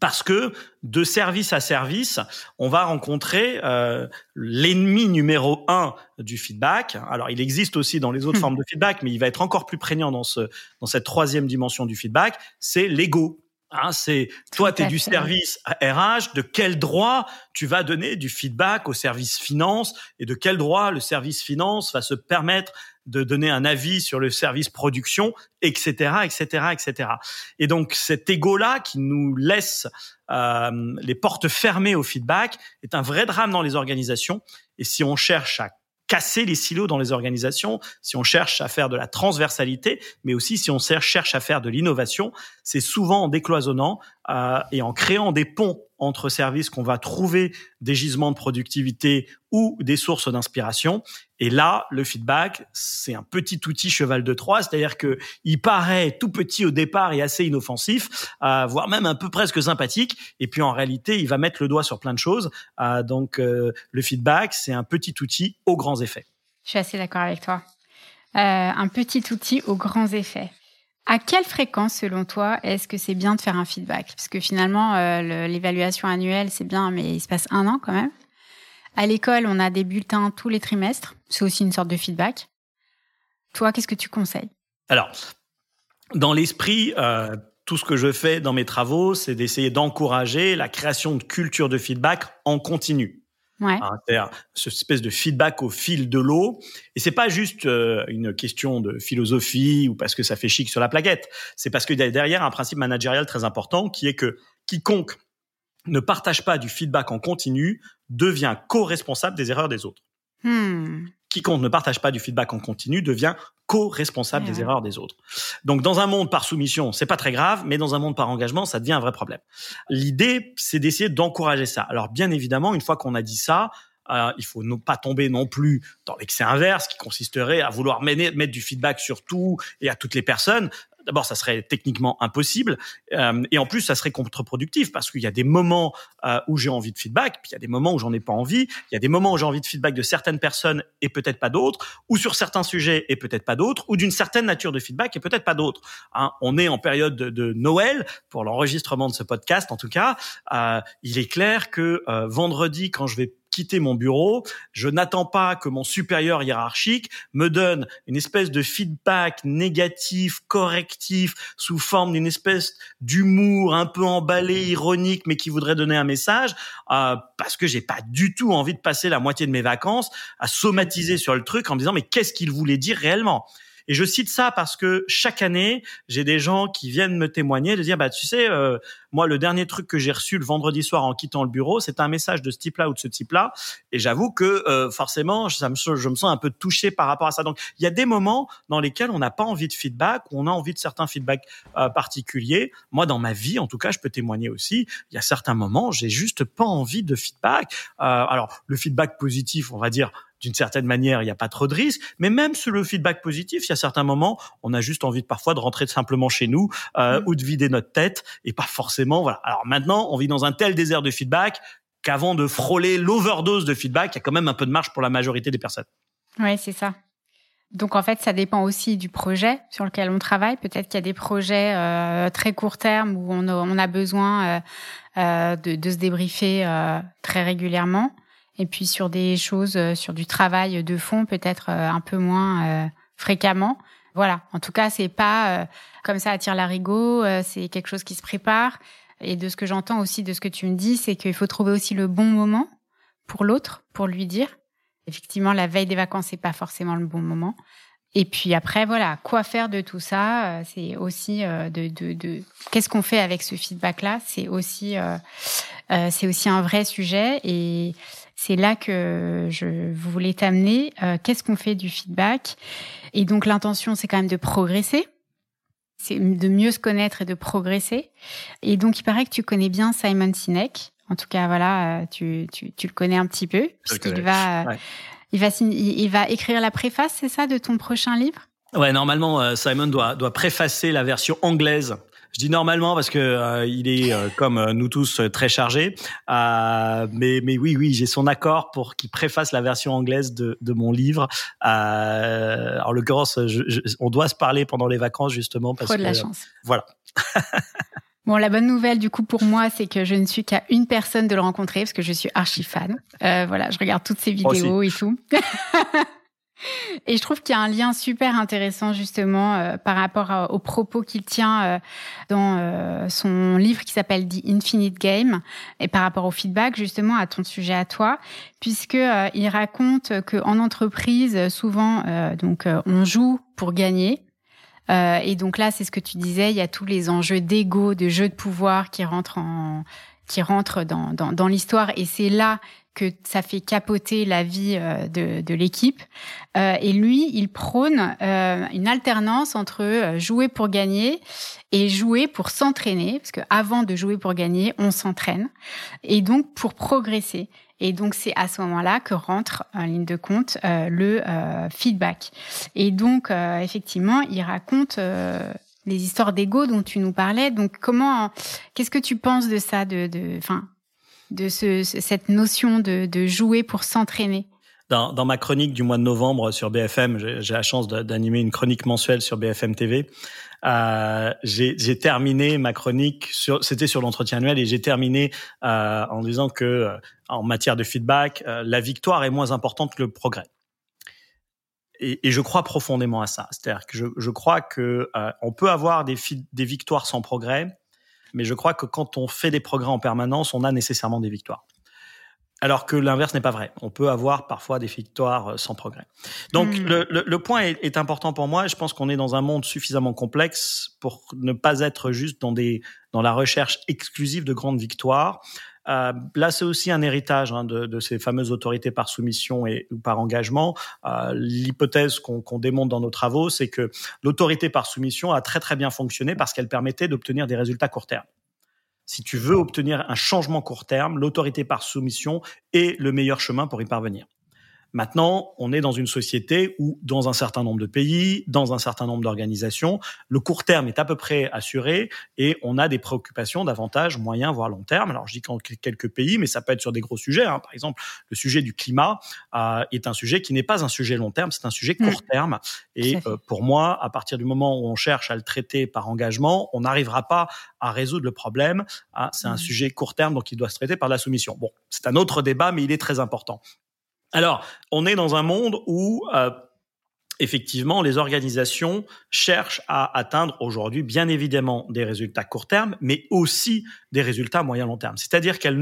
parce que de service à service, on va rencontrer euh, l'ennemi numéro un du feedback. Alors, il existe aussi dans les autres hmm. formes de feedback, mais il va être encore plus prégnant dans ce dans cette troisième dimension du feedback. C'est l'ego. Hein, c'est toi, tu es du service RH. De quel droit tu vas donner du feedback au service finance et de quel droit le service finance va se permettre de donner un avis sur le service production, etc., etc., etc. Et donc cet ego-là qui nous laisse euh, les portes fermées au feedback est un vrai drame dans les organisations. Et si on cherche à casser les silos dans les organisations, si on cherche à faire de la transversalité, mais aussi si on cherche à faire de l'innovation, c'est souvent en décloisonnant euh, et en créant des ponts entre services qu'on va trouver des gisements de productivité ou des sources d'inspiration. Et là, le feedback, c'est un petit outil cheval de Troie, c'est-à-dire que il paraît tout petit au départ et assez inoffensif, euh, voire même un peu presque sympathique. Et puis en réalité, il va mettre le doigt sur plein de choses. Euh, donc euh, le feedback, c'est un petit outil aux grands effets. Je suis assez d'accord avec toi. Un petit outil aux grands effets. À quelle fréquence, selon toi, est-ce que c'est bien de faire un feedback? Parce que finalement, l'évaluation annuelle, c'est bien, mais il se passe un an quand même. À l'école, on a des bulletins tous les trimestres. C'est aussi une sorte de feedback. Toi, qu'est-ce que tu conseilles? Alors, dans l'esprit, euh, tout ce que je fais dans mes travaux, c'est d'essayer d'encourager la création de culture de feedback en continu. Ouais. Hein, cette espèce de feedback au fil de l'eau. Et c'est pas juste euh, une question de philosophie ou parce que ça fait chic sur la plaquette. C'est parce qu'il y a derrière un principe managérial très important qui est que quiconque ne partage pas du feedback en continu devient co-responsable des erreurs des autres. Hmm. Quiconque ne partage pas du feedback en continu devient co-responsable des erreurs des autres. Donc dans un monde par soumission, c'est pas très grave, mais dans un monde par engagement, ça devient un vrai problème. L'idée, c'est d'essayer d'encourager ça. Alors bien évidemment, une fois qu'on a dit ça, euh, il faut pas tomber non plus dans l'excès inverse qui consisterait à vouloir mettre du feedback sur tout et à toutes les personnes. D'abord, ça serait techniquement impossible, euh, et en plus, ça serait contre-productif parce qu'il y a des moments euh, où j'ai envie de feedback, puis il y a des moments où j'en ai pas envie. Il y a des moments où j'ai envie de feedback de certaines personnes et peut-être pas d'autres, ou sur certains sujets et peut-être pas d'autres, ou d'une certaine nature de feedback et peut-être pas d'autres. Hein, on est en période de, Noël pour l'enregistrement de ce podcast, en tout cas. Euh, il est clair que vendredi, quand je vais quitter mon bureau, je n'attends pas que mon supérieur hiérarchique me donne une espèce de feedback négatif, correctif, sous forme d'une espèce d'humour un peu emballé, ironique, mais qui voudrait donner un message, euh, parce que j'ai pas du tout envie de passer la moitié de mes vacances à somatiser sur le truc en me disant mais qu'est-ce qu'il voulait dire réellement? Et je cite ça parce que chaque année, j'ai des gens qui viennent me témoigner de dire, bah tu sais, euh, moi le dernier truc que j'ai reçu le vendredi soir en quittant le bureau, c'est un message de ce type-là ou de ce type-là. Et j'avoue que euh, forcément, ça me, je me sens un peu touché par rapport à ça. Donc il y a des moments dans lesquels on n'a pas envie de feedback, ou on a envie de certains feedbacks euh, particuliers. Moi, dans ma vie, en tout cas, je peux témoigner aussi. Il y a certains moments, j'ai juste pas envie de feedback. alors le feedback positif, on va dire d'une certaine manière, il n'y a pas trop de risques. Mais même sur le feedback positif, il y a certains moments, on a juste envie de parfois de rentrer simplement chez nous euh, mm. ou de vider notre tête et pas forcément. Alors maintenant, on vit dans un tel désert de feedback qu'avant de frôler l'overdose de feedback, il y a quand même un peu de marge pour la majorité des personnes. Oui, c'est ça. Donc en fait, ça dépend aussi du projet sur lequel on travaille. Peut-être qu'il y a des projets euh, très court terme où on a, besoin euh, de, de, se débriefer très régulièrement. Et puis sur des choses, euh, sur du travail de fond, peut-être euh, un peu moins euh, fréquemment. Voilà. En tout cas, c'est pas comme ça à tire l'arigot. c'est quelque chose qui se prépare. Et de ce que j'entends aussi, de ce que tu me dis, c'est qu'il faut trouver aussi le bon moment pour l'autre, pour lui dire. Effectivement, la veille des vacances, c'est pas forcément le bon moment. Et puis après, voilà, quoi faire de tout ça C'est aussi de, de, de... qu'est-ce qu'on fait avec ce feedback-là C'est aussi, euh, c'est aussi un vrai sujet. Et c'est là que je voulais t'amener. Euh, qu'est-ce qu'on fait du feedback? Et donc l'intention, c'est quand même de progresser. C'est de mieux se connaître et de progresser. Et donc il paraît que tu connais bien Simon Sinek. En tout cas, voilà, euh, tu, tu, tu le connais un petit peu puisqu'il va, euh, il va, il va écrire la préface, c'est ça, de ton prochain livre? Ouais, normalement, Simon doit, doit préfacer la version anglaise je dis normalement parce que euh, il est euh, comme euh, nous tous très chargé, mais mais oui oui j'ai son accord pour qu'il préface la version anglaise de, de mon livre. en l'occurrence, on doit se parler pendant les vacances justement parce Trop de la chance. Voilà. Bon, la bonne nouvelle du coup pour moi, c'est que je ne suis qu'à une personne de le rencontrer parce que je suis archi fan. voilà, je regarde toutes ses vidéos et tout. Et je trouve qu'il y a un lien super intéressant justement euh, par rapport aux propos qu'il tient euh, dans euh, son livre qui s'appelle The Infinite Game et par rapport au feedback justement à ton sujet à toi, puisque il raconte que en entreprise souvent donc on joue pour gagner. et donc là, c'est ce que tu disais, il y a tous les enjeux d'ego, de jeu de pouvoir qui rentrent en qui rentrent dans, dans, dans l'histoire et c'est là que ça fait capoter la vie euh, de, de l'équipe. Euh, et lui, il prône euh, une alternance entre jouer pour gagner et jouer pour s'entraîner, parce que avant de jouer pour gagner, on s'entraîne, et donc pour progresser. Et donc c'est à ce moment-là que rentre en ligne de compte le feedback. Et donc effectivement, il raconte les histoires d'ego dont tu nous parlais. Donc comment, qu'est-ce que tu penses de ça, de, de, de ce, cette notion de, de jouer pour s'entraîner? Dans, dans, ma chronique du mois de novembre sur BFM, j'ai la chance d'animer une chronique mensuelle sur BFM TV. Euh, j'ai terminé ma chronique sur, c'était sur l'entretien annuel et j'ai terminé euh, en disant que euh, en matière de feedback, euh, la victoire est moins importante que le progrès. Et, et je crois profondément à ça. C'est-à-dire que je, je, crois que euh, on peut avoir des, des victoires sans progrès, mais je crois que quand on fait des progrès en permanence, on a nécessairement des victoires. Alors que l'inverse n'est pas vrai. On peut avoir parfois des victoires euh, sans progrès. Donc hmm. le, le, le, point est, est, important pour moi. Je pense qu'on est dans un monde suffisamment complexe pour ne pas être juste dans des dans la recherche exclusive de grandes victoires. Euh, là, c'est aussi un héritage hein, de, de, ces fameuses autorités par soumission et ou par engagement. Euh, L'hypothèse qu'on qu démontre dans nos travaux, c'est que l'autorité par soumission a très très bien fonctionné parce qu'elle permettait d'obtenir des résultats court terme. Si tu veux obtenir un changement court terme, l'autorité par soumission est le meilleur chemin pour y parvenir. Maintenant, on est dans une société où, dans un certain nombre de pays, dans un certain nombre d'organisations, le court terme est à peu près assuré et on a des préoccupations davantage moyen voire long terme. Alors, je dis qu'en quelques pays, mais ça peut être sur des gros sujets. Hein. Par exemple, le sujet du climat euh, est un sujet qui n'est pas un sujet long terme, c'est un sujet court mm. terme. Et euh, pour moi, à partir du moment où on cherche à le traiter par engagement, on n'arrivera pas à résoudre le problème. Ah, c'est un mm. sujet court terme, donc il doit se traiter par la soumission. Bon, c'est un autre débat, mais il est très important. Alors, on est dans un monde où euh, effectivement, les organisations cherchent à atteindre aujourd'hui, bien évidemment, des résultats court terme, mais aussi des résultats moyen long terme. C'est-à-dire qu'elles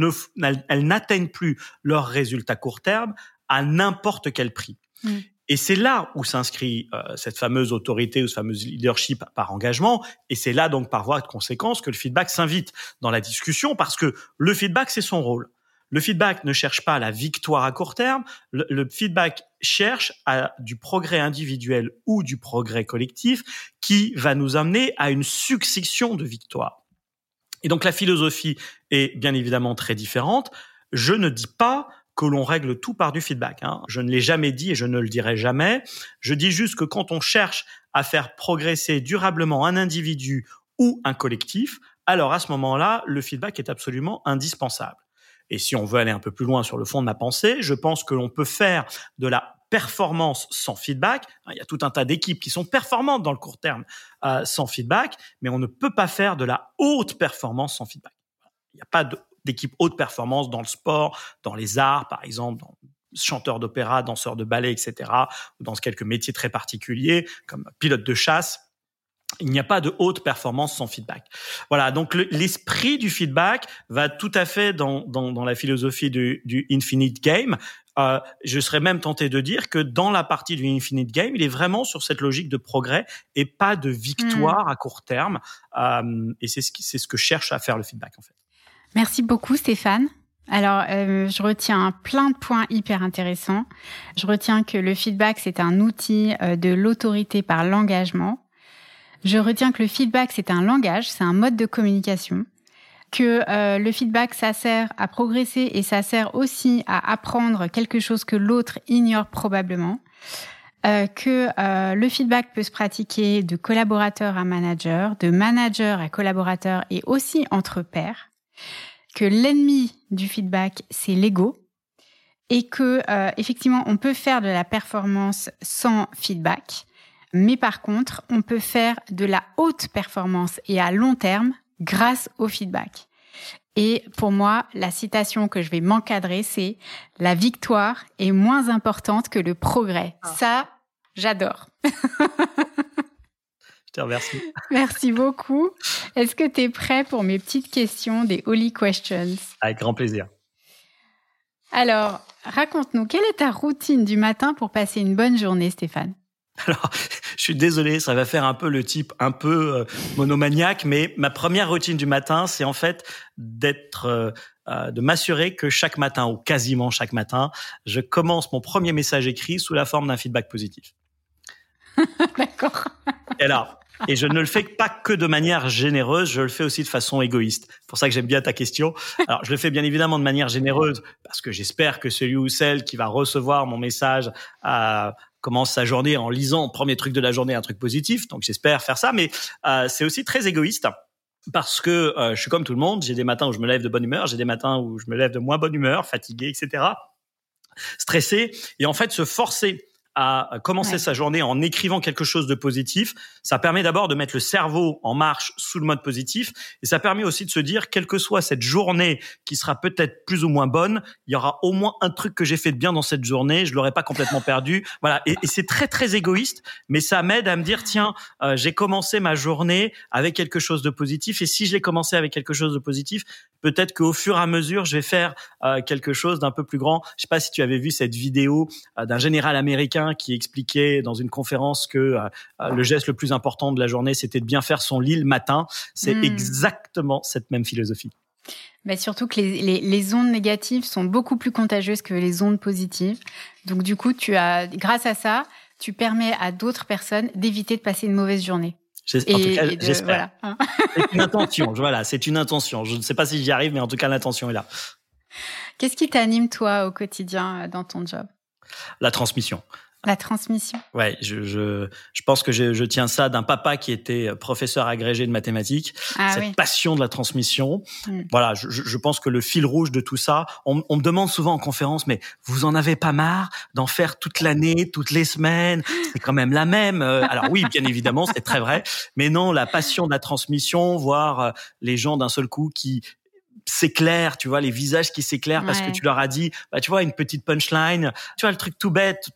n'atteignent plus leurs résultats court terme à n'importe quel prix. Mm. Et c'est là où s'inscrit euh, cette fameuse autorité ou ce fameux leadership par engagement. Et c'est là donc par voie de conséquence que le feedback s'invite dans la discussion parce que le feedback, c'est son rôle. Le feedback ne cherche pas la victoire à court terme. Le, feedback cherche à du progrès individuel ou du progrès collectif qui va nous amener à une succession de victoires. Et donc la philosophie est bien évidemment très différente. Je ne dis pas que l'on règle tout par du feedback. Hein. Je ne l'ai jamais dit et je ne le dirai jamais. Je dis juste que quand on cherche à faire progresser durablement un individu ou un collectif, alors à ce moment-là, le feedback est absolument indispensable. Et si on veut aller un peu plus loin sur le fond de ma pensée, je pense que l'on peut faire de la performance sans feedback. Il y a tout un tas d'équipes qui sont performantes dans le court terme euh, sans feedback, mais on ne peut pas faire de la haute performance sans feedback. Il n'y a pas d'équipe haute performance dans le sport, dans les arts, par exemple, dans chanteurs d'opéra, danseurs de ballet, etc., ou dans quelques métiers très particuliers, comme pilote de chasse il n'y a pas de haute performance sans feedback. Voilà, donc l'esprit du feedback va tout à fait dans, dans, dans la philosophie du, du infinite game. Euh, je serais même tenté de dire que dans la partie du infinite game, il est vraiment sur cette logique de progrès et pas de victoire à court terme. Euh, et c'est ce, c'est ce que cherche à faire le feedback en fait. Merci beaucoup Stéphane. Alors, euh, je retiens plein de points hyper intéressants. Je retiens que le feedback, c'est un outil euh, de l'autorité par l'engagement je retiens que le feedback, c'est un langage, c'est un mode de communication, que euh, le feedback, ça sert à progresser et ça sert aussi à apprendre quelque chose que l'autre ignore probablement. Euh, que euh, le feedback peut se pratiquer de collaborateur à manager, de manager à collaborateur et aussi entre pairs, que l'ennemi du feedback c'est l'ego et que effectivement on peut faire de la performance sans feedback, mais par contre, on peut faire de la haute performance et à long terme grâce au feedback. Et pour moi, la citation que je vais m'encadrer, c'est la victoire est moins importante que le progrès. Ah. Ça, j'adore. je te remercie. Merci beaucoup. Est-ce que tu es prêt pour mes petites questions des Holy Questions? Avec grand plaisir. Alors, raconte-nous, quelle est ta routine du matin pour passer une bonne journée, Stéphane? alors, je suis désolé, ça va faire un peu le type un peu euh, monomaniaque, mais ma première routine du matin, c'est en fait d'être, euh, euh, de m'assurer que chaque matin ou quasiment chaque matin, je commence mon premier message écrit sous la forme d'un feedback positif. D'accord. Et alors, et je ne le fais pas que de manière généreuse, je le fais aussi de façon égoïste. C'est pour ça que j'aime bien ta question. Alors, je le fais bien évidemment de manière généreuse parce que j'espère que celui ou celle qui va recevoir mon message à commence sa journée en lisant premier truc de la journée un truc positif. Donc j'espère faire ça, mais euh, c'est aussi très égoïste parce que euh, je suis comme tout le monde. J'ai des matins où je me lève de bonne humeur, j'ai des matins où je me lève de moins bonne humeur, fatigué, etc. Stressé. Et en fait, se forcer à commencer sa journée en écrivant quelque chose de positif. Ça permet d'abord de mettre le cerveau en marche sous le mode positif et ça permet aussi de se dire, quelle que soit cette journée qui sera peut-être plus ou moins bonne, il y aura au moins un truc que j'ai fait de bien dans cette journée, je l'aurais pas complètement perdu. Voilà, et, c'est très très égoïste, mais ça m'aide à me dire, tiens, euh, j'ai commencé ma journée avec quelque chose de positif et si je l'ai commencé avec quelque chose de positif, peut-être qu'au fur et à mesure, je vais faire euh, quelque chose d'un peu plus grand. Je sais pas si tu avais vu cette vidéo euh, d'un général américain qui expliquait dans une conférence que euh, euh, le geste le plus important de la journée, c'était de bien faire son lit le matin. C'est hmm. exactement cette même philosophie. Mais surtout que les, les, ondes négatives sont beaucoup plus contagieuses que les ondes positives. Donc du coup, tu as, grâce à ça, tu permets à d'autres personnes d'éviter de passer une mauvaise journée. J'espère. Voilà. c'est une intention. Voilà, c'est une intention. Je ne sais pas si j'y arrive, mais en tout cas, l'intention est là. Qu'est-ce qui t'anime toi au quotidien euh, dans ton job? La transmission. La transmission. Ouais, je, je, je pense que je, je tiens ça d'un papa qui était professeur agrégé de mathématiques. Ah cette oui. passion de la transmission. Mm. Voilà, je, je pense que le fil rouge de tout ça, on, on me demande souvent en conférence, mais vous en avez pas marre d'en faire toute l'année, toutes les semaines? C'est quand même la même. Euh, Alors oui, bien évidemment, c'est très vrai. Mais non, la passion de la transmission, voir euh, les gens d'un seul coup qui s'éclairent, tu vois, les visages qui s'éclairent parce que tu leur as dit, bah, tu vois, une petite punchline, tu vois, le truc tout bête,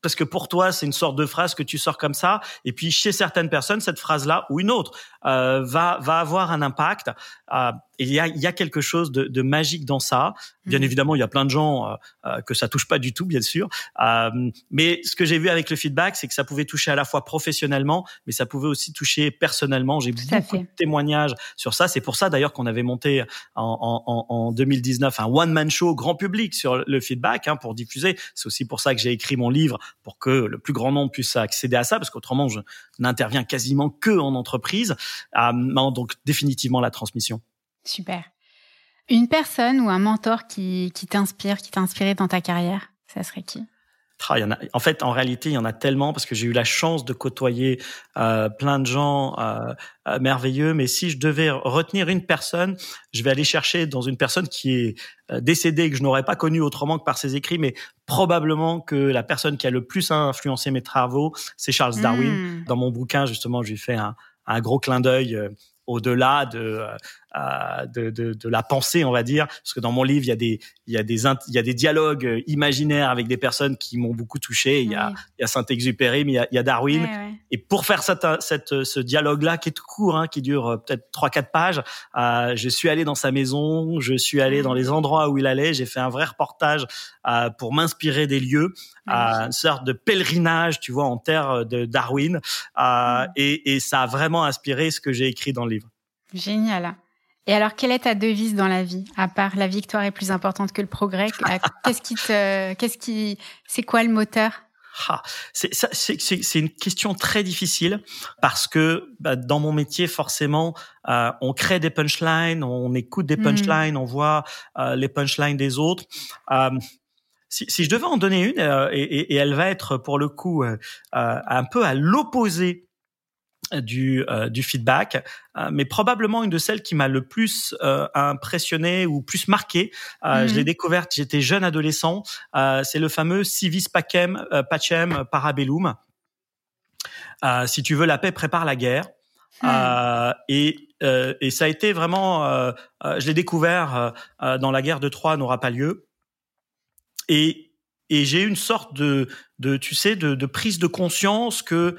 parce que pour toi, c'est une sorte de phrase que tu sors comme ça. Et puis, chez certaines personnes, cette phrase-là ou une autre euh, va va avoir un impact. Euh, et il y a il y a quelque chose de, de magique dans ça. Bien Mhm. évidemment, il y a plein de gens euh, euh, que ça touche pas du tout, bien sûr. Euh, mais ce que j'ai vu avec le feedback, c'est que ça pouvait toucher à la fois professionnellement, mais ça pouvait aussi toucher personnellement. J'ai beaucoup de témoignages sur ça. C'est pour ça d'ailleurs qu'on avait monté en, en, en- en 2019 un one man show grand public sur le feedback hein, pour diffuser. C'est aussi pour ça que j'ai écrit mon livre pour que le plus grand nombre puisse accéder à ça, parce qu'autrement je n'interviens quasiment que en entreprise. Euh, donc définitivement la transmission. Super. Une personne ou un mentor qui, qui t'inspire, qui t'a inspiré dans ta carrière, ça serait qui? Ah, il y en, a, en fait, en réalité, il y en a tellement parce que j'ai eu la chance de côtoyer euh, plein de gens euh, euh, merveilleux. Mais si je devais retenir une personne, je vais aller chercher dans une personne qui est décédée et que je n'aurais pas connue autrement que par ses écrits, mais probablement que la personne qui a le plus influencé mes travaux, c'est Charles Darwin. Hmm. Dans mon bouquin, justement, je lui fais un, un gros clin d'œil euh, au-delà de, de, de, de la pensée, on va dire, parce que dans mon livre, il y a des, il y a des, il y a des dialogues euh, imaginaires avec des personnes qui m'ont beaucoup touché. Il y a, il y a Saint-Exupéry, mais il y a, il y a Darwin. Et pour faire cette, cette, ce dialogue-là, qui est tout court, hein, qui dure euh, peut-être trois, quatre pages, euh, je suis allé dans sa maison, je suis allé dans les endroits où il allait, j'ai fait un vrai reportage euh, pour m'inspirer des lieux, euh, une sorte de pèlerinage, tu vois, en terre de Darwin. Euh, et, et ça a vraiment inspiré ce que j'ai écrit dans le livre. Génial. Et alors, quelle est ta devise dans la vie À part la victoire est plus importante que le progrès, qu'est-ce qui te, qu'est-ce qui, c'est quoi le moteur? Ah, c'est ça- c'est- c'est- c'est une question très difficile parce que bah, dans mon métier, forcément, euh, on crée des punchlines, on écoute des Mhm. punchlines, on voit euh, les punchlines des autres. Euh, si, si je devais en donner une, euh, et, et- et elle va être pour le coup euh, euh, un peu à l'opposé du, euh, du feedback, euh, mais probablement une de celles qui m'a le plus euh, impressionné ou plus marqué. Euh, Mhm. Je l'ai découverte, j'étais jeune adolescent. Euh, c'est le fameux civis pacem, euh, pacem parabellum. Euh, si tu veux la paix, prépare la guerre. Hmm. Euh, et, euh, et ça a été vraiment, je l'ai découvert dans la guerre de Troie n'aura pas lieu. Et, et j'ai eu une sorte de, de tu sais, de, de prise de conscience que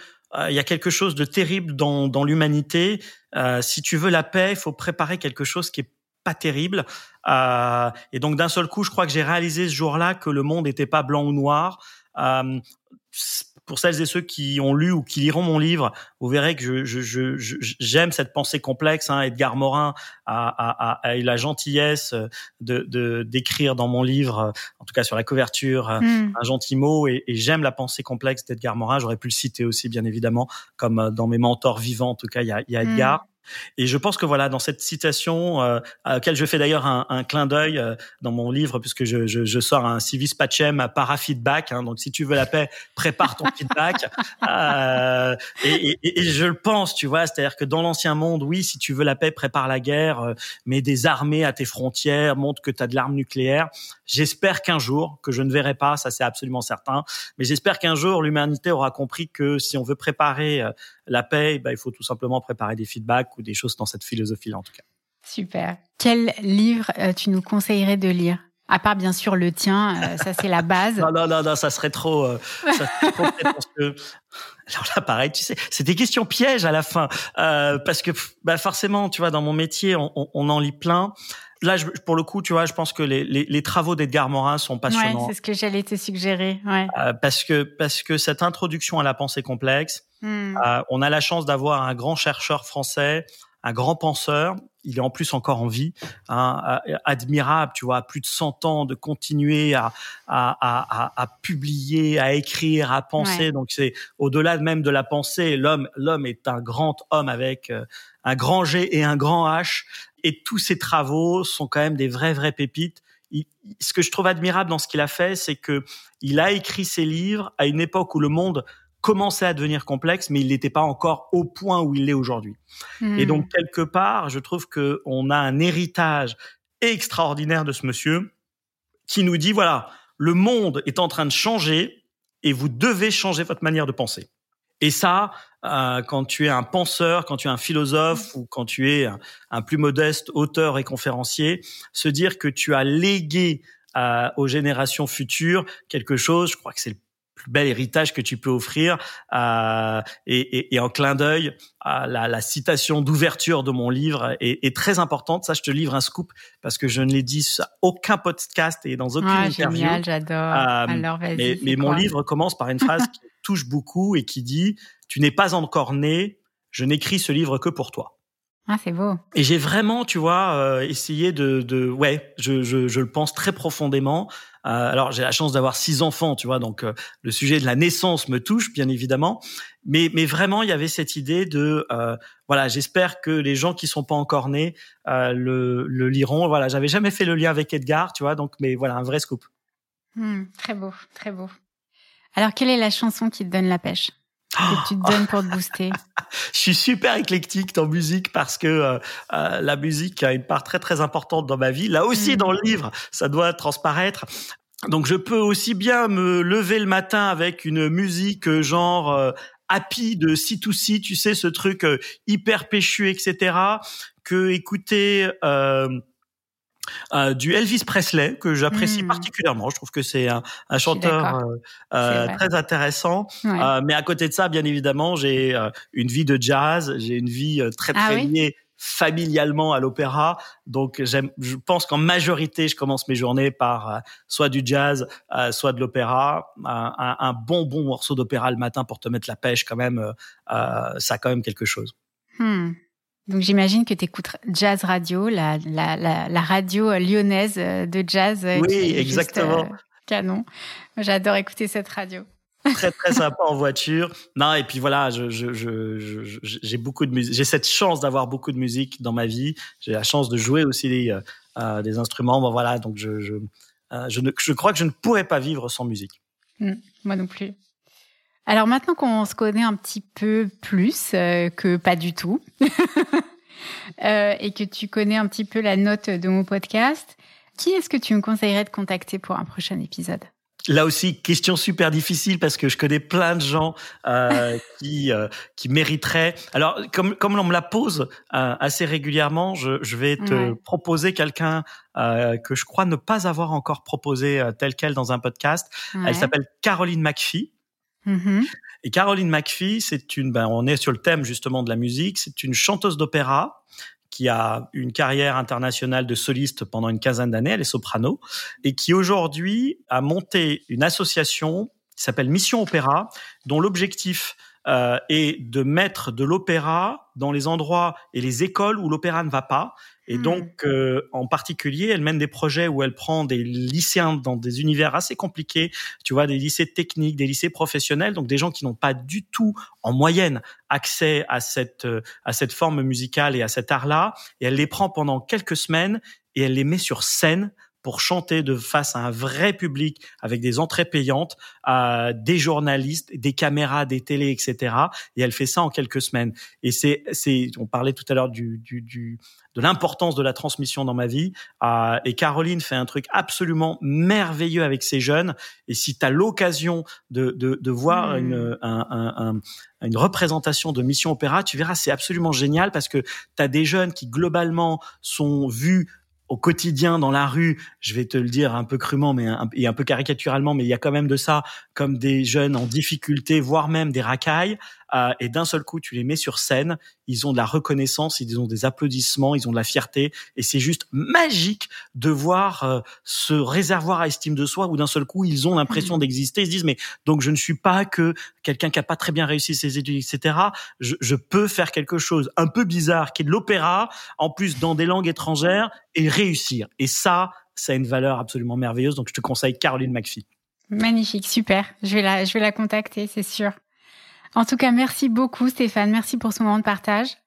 il y a quelque chose de terrible dans, dans l'humanité. Euh, si tu veux la paix, il faut préparer quelque chose qui est pas terrible. Euh, et donc d'un seul coup, je crois que j'ai réalisé ce jour-là que le monde n'était pas blanc ou noir. Euh, pour celles et ceux qui ont lu ou qui liront mon livre, vous verrez que je, je, je, je- j'aime cette pensée complexe. Hein. Edgar Morin a, a, a, a eu la gentillesse de, de d'écrire dans mon livre, en tout cas sur la couverture, Hmm. un gentil mot. Et, et j'aime la pensée complexe d'Edgar Morin. J'aurais pu le citer aussi, bien évidemment, comme euh, dans mes mentors vivants. En tout cas, il y a, il y a Edgar. Et je pense que voilà, dans cette citation, euh, à laquelle je fais d'ailleurs un, un clin d'œil euh, dans mon livre, puisque je, je, je sors un civis pacem para-feedback. Hein, donc, si tu veux la paix, prépare ton feedback. Euh, et, et, et je le pense, tu vois, c'est-à-dire que dans l'ancien monde, oui, si tu veux la paix, prépare la guerre, euh, mets des armées à tes frontières, montre que tu as de l'arme nucléaire. J'espère qu'un jour, que je ne verrai pas, ça c'est absolument certain, mais j'espère qu'un jour l'humanité aura compris que si on veut préparer euh, la paix, bah, il faut tout simplement préparer des feedbacks ou des choses dans cette philosophie-là, en tout cas. Super. Quel livre euh, tu nous conseillerais de lire? À part bien sûr le tien, euh, ça c'est la base. Non, non, non, non, ça serait trop, euh, ça serait trop prétentieux. Alors là, pareil, tu sais, c'est des questions pièges à la fin, euh, parce que bah forcément, tu vois, dans mon métier, on, on, on en lit plein. Là, je, pour le coup, tu vois, je pense que les, les, les travaux d'Edgar Morin sont Ouais, passionnants. c'est ce que j'allais te suggérer. Ouais. euh, parce que parce que cette introduction à la pensée complexe, Hmm. Euh, on a la chance d'avoir un grand chercheur français, un grand penseur. Il est en plus encore en vie, hein, euh, admirable, tu vois, à plus de 100 ans de continuer à, à, à, à, publier, à écrire, à penser. Ouais. Donc c'est au-delà même de la pensée, l'homme, l'homme est un grand homme avec euh, un grand G et un grand H. Et tous ses travaux sont quand même des vrais, vrais pépites. ce que je trouve admirable dans ce qu'il a fait, c'est que il a écrit ses livres à une époque où le monde commençait à devenir complexe, mais il n'était pas encore au point où il est aujourd'hui. Hmm. Et donc quelque part, je trouve que on a un héritage extraordinaire de ce monsieur qui nous dit voilà, le monde est en train de changer et vous devez changer votre manière de penser. Et ça, euh, quand tu es un penseur, quand tu es un philosophe ou quand tu es un, plus modeste auteur et conférencier, se dire que tu as légué euh, aux générations futures quelque chose, je crois que c'est le plus bel héritage que tu peux offrir. Euh, et, et, en clin d'œil, la, la, citation d'ouverture de mon livre est, est, très importante. Ça, je te livre un scoop parce que je ne l'ai dit à aucun podcast et dans aucune ah, interview. Génial, j'adore. Euh, Alors, mais, mais mon livre commence par une phrase qui touche beaucoup et qui dit "Tu n'es pas encore né. Je n'écris ce livre que pour toi." Ah, c'est beau. Et j'ai vraiment, tu vois, euh, essayé de, de, ouais, je, je, je le pense très profondément. Euh, alors j'ai la chance d'avoir six enfants, tu vois, donc euh, le sujet de la naissance me touche bien évidemment, mais mais vraiment il y avait cette idée de, euh, voilà, j'espère que les gens qui sont pas encore nés le, le liront. Voilà, j'avais jamais fait le lien avec Edgar, tu vois, donc mais voilà un vrai scoop. Hmm, très beau, très beau. Alors quelle est la chanson qui te donne la pêche? Que tu te donnes pour te booster Je suis super éclectique dans musique parce que euh, euh, la musique a une part très très importante dans ma vie. Là aussi, mm. dans le livre, ça doit transparaître. Donc, je peux aussi bien me lever le matin avec une musique euh, genre happy de C2C, tu sais, ce truc hyper péchu, etc., que écouter euh, du Elvis Presley que j'apprécie hmm. particulièrement. Je trouve que c'est un, un chanteur euh, euh très intéressant. Euh, mais à côté de ça, bien évidemment, j'ai une vie de jazz, j'ai une vie très ah très liée familialement à l'opéra. Donc, j'aime, je pense qu'en majorité, je commence mes journées par soit du jazz, soit de l'opéra. Un, un, bon bon morceau d'opéra le matin pour te mettre la pêche, quand même, ça a quand même quelque chose. Hmm. Donc j'imagine que tu écoutes Jazz Radio, la, la, la, radio lyonnaise euh, de jazz. Euh, oui, exactement. Euh, canon. J'adore écouter cette radio. très très sympa en voiture. Non et puis voilà, je, je, je, j'ai beaucoup de musique. J'ai cette chance d'avoir beaucoup de musique dans ma vie. J'ai la chance de jouer aussi des, euh, des instruments. Bon voilà, donc je je, je, ne, je crois que je ne pourrais pas vivre sans musique. Mmh, moi non plus. Alors maintenant qu'on se connaît un petit peu plus euh, que pas du tout, euh, et que tu connais un petit peu la note de mon podcast, qui est-ce que tu me conseillerais de contacter pour un prochain épisode? Là aussi, question super difficile parce que je connais plein de gens euh, qui euh, qui mériteraient. Alors, comme comme on me la pose euh, assez régulièrement, je, je vais te proposer quelqu'un que je crois ne pas avoir encore proposé tel quel dans un podcast. Elle s'appelle Caroline McPhee. Mm-hmm. Et Caroline McPhee, c'est une, ben, on est sur le thème justement de la musique, c'est une chanteuse d'opéra qui a une carrière internationale de soliste pendant une quinzaine d'années, elle est soprano, et qui aujourd'hui a monté une association qui s'appelle Mission Opéra, dont l'objectif euh, est de mettre de l'opéra dans les endroits et les écoles où l'opéra ne va pas, et hmm. donc, euh, en particulier, elle mène des projets où elle prend des lycéens dans des univers assez compliqués, tu vois, des lycées techniques, des lycées professionnels, donc des gens qui n'ont pas du tout, en moyenne, accès à cette euh, à cette forme musicale et à cet art-là, et elle les prend pendant quelques semaines et elle les met sur scène pour chanter de face à un vrai public avec des entrées payantes, à des journalistes, des caméras, des télés, etc. Et elle fait ça en quelques semaines. Et c'est, c'est, on parlait tout à l'heure du, du, du de l'importance de la transmission dans ma vie. Euh, et Caroline fait un truc absolument merveilleux avec ces jeunes. Et si tu as l'occasion de, de, de voir mmh. une, un, un, une représentation de Mission Opéra, tu verras, c'est absolument génial parce que tu as des jeunes qui globalement sont vus au quotidien dans la rue, je vais te le dire un peu crûment mais un, et un peu caricaturalement, mais il y a quand même de ça, comme des jeunes en difficulté, voire même des racailles, euh, et d'un seul coup tu les mets sur scène, ils ont de la reconnaissance, ils ont des applaudissements, ils ont de la fierté, et c'est juste magique de voir euh, ce réservoir à estime de soi où d'un seul coup ils ont l'impression mmh. d'exister, ils se disent mais donc je ne suis pas que quelqu'un qui a pas très bien réussi ses études, etc. Je, je peux faire quelque chose un peu bizarre qui est de l'opéra, en plus dans des langues étrangères et réussir. Et ça, ça a une valeur absolument merveilleuse. Donc je te conseille Caroline McPhee. Magnifique, super. Je vais la, je vais la contacter, c'est sûr. En tout cas, merci beaucoup Stéphane. Merci pour ce moment de partage.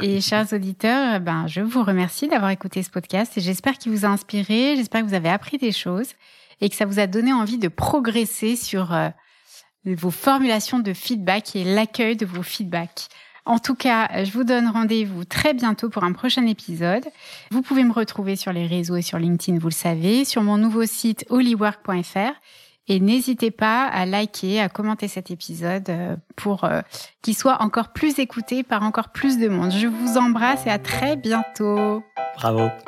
Et chers auditeurs, ben, je vous remercie d'avoir écouté ce podcast et j'espère qu'il vous a inspiré, j'espère que vous avez appris des choses et que ça vous a donné envie de progresser sur euh, vos formulations de feedback et l'accueil de vos feedbacks. En tout cas, je vous donne rendez-vous très bientôt pour un prochain épisode. Vous pouvez me retrouver sur les réseaux et sur LinkedIn, vous le savez, sur mon nouveau site holywork.fr. Et n'hésitez pas à liker, à commenter cet épisode euh, pour euh, qu'il soit encore plus écouté par encore plus de monde. Je vous embrasse et à très bientôt. Bravo.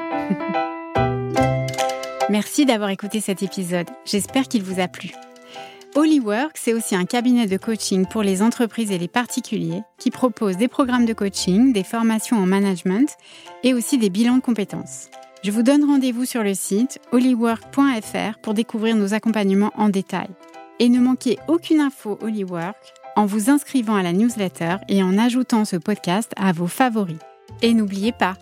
Merci d'avoir écouté cet épisode. J'espère qu'il vous a plu. Holywork, c'est aussi un cabinet de coaching pour les entreprises et les particuliers qui propose des programmes de coaching, des formations en management et aussi des bilans de compétences. Je vous donne rendez-vous sur le site holywork.fr pour découvrir nos accompagnements en détail. Et ne manquez aucune info Holywork en vous inscrivant à la newsletter et en ajoutant ce podcast à vos favoris. Et n'oubliez pas,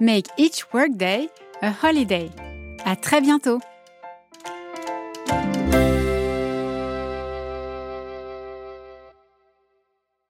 make each workday a holiday. À très bientôt!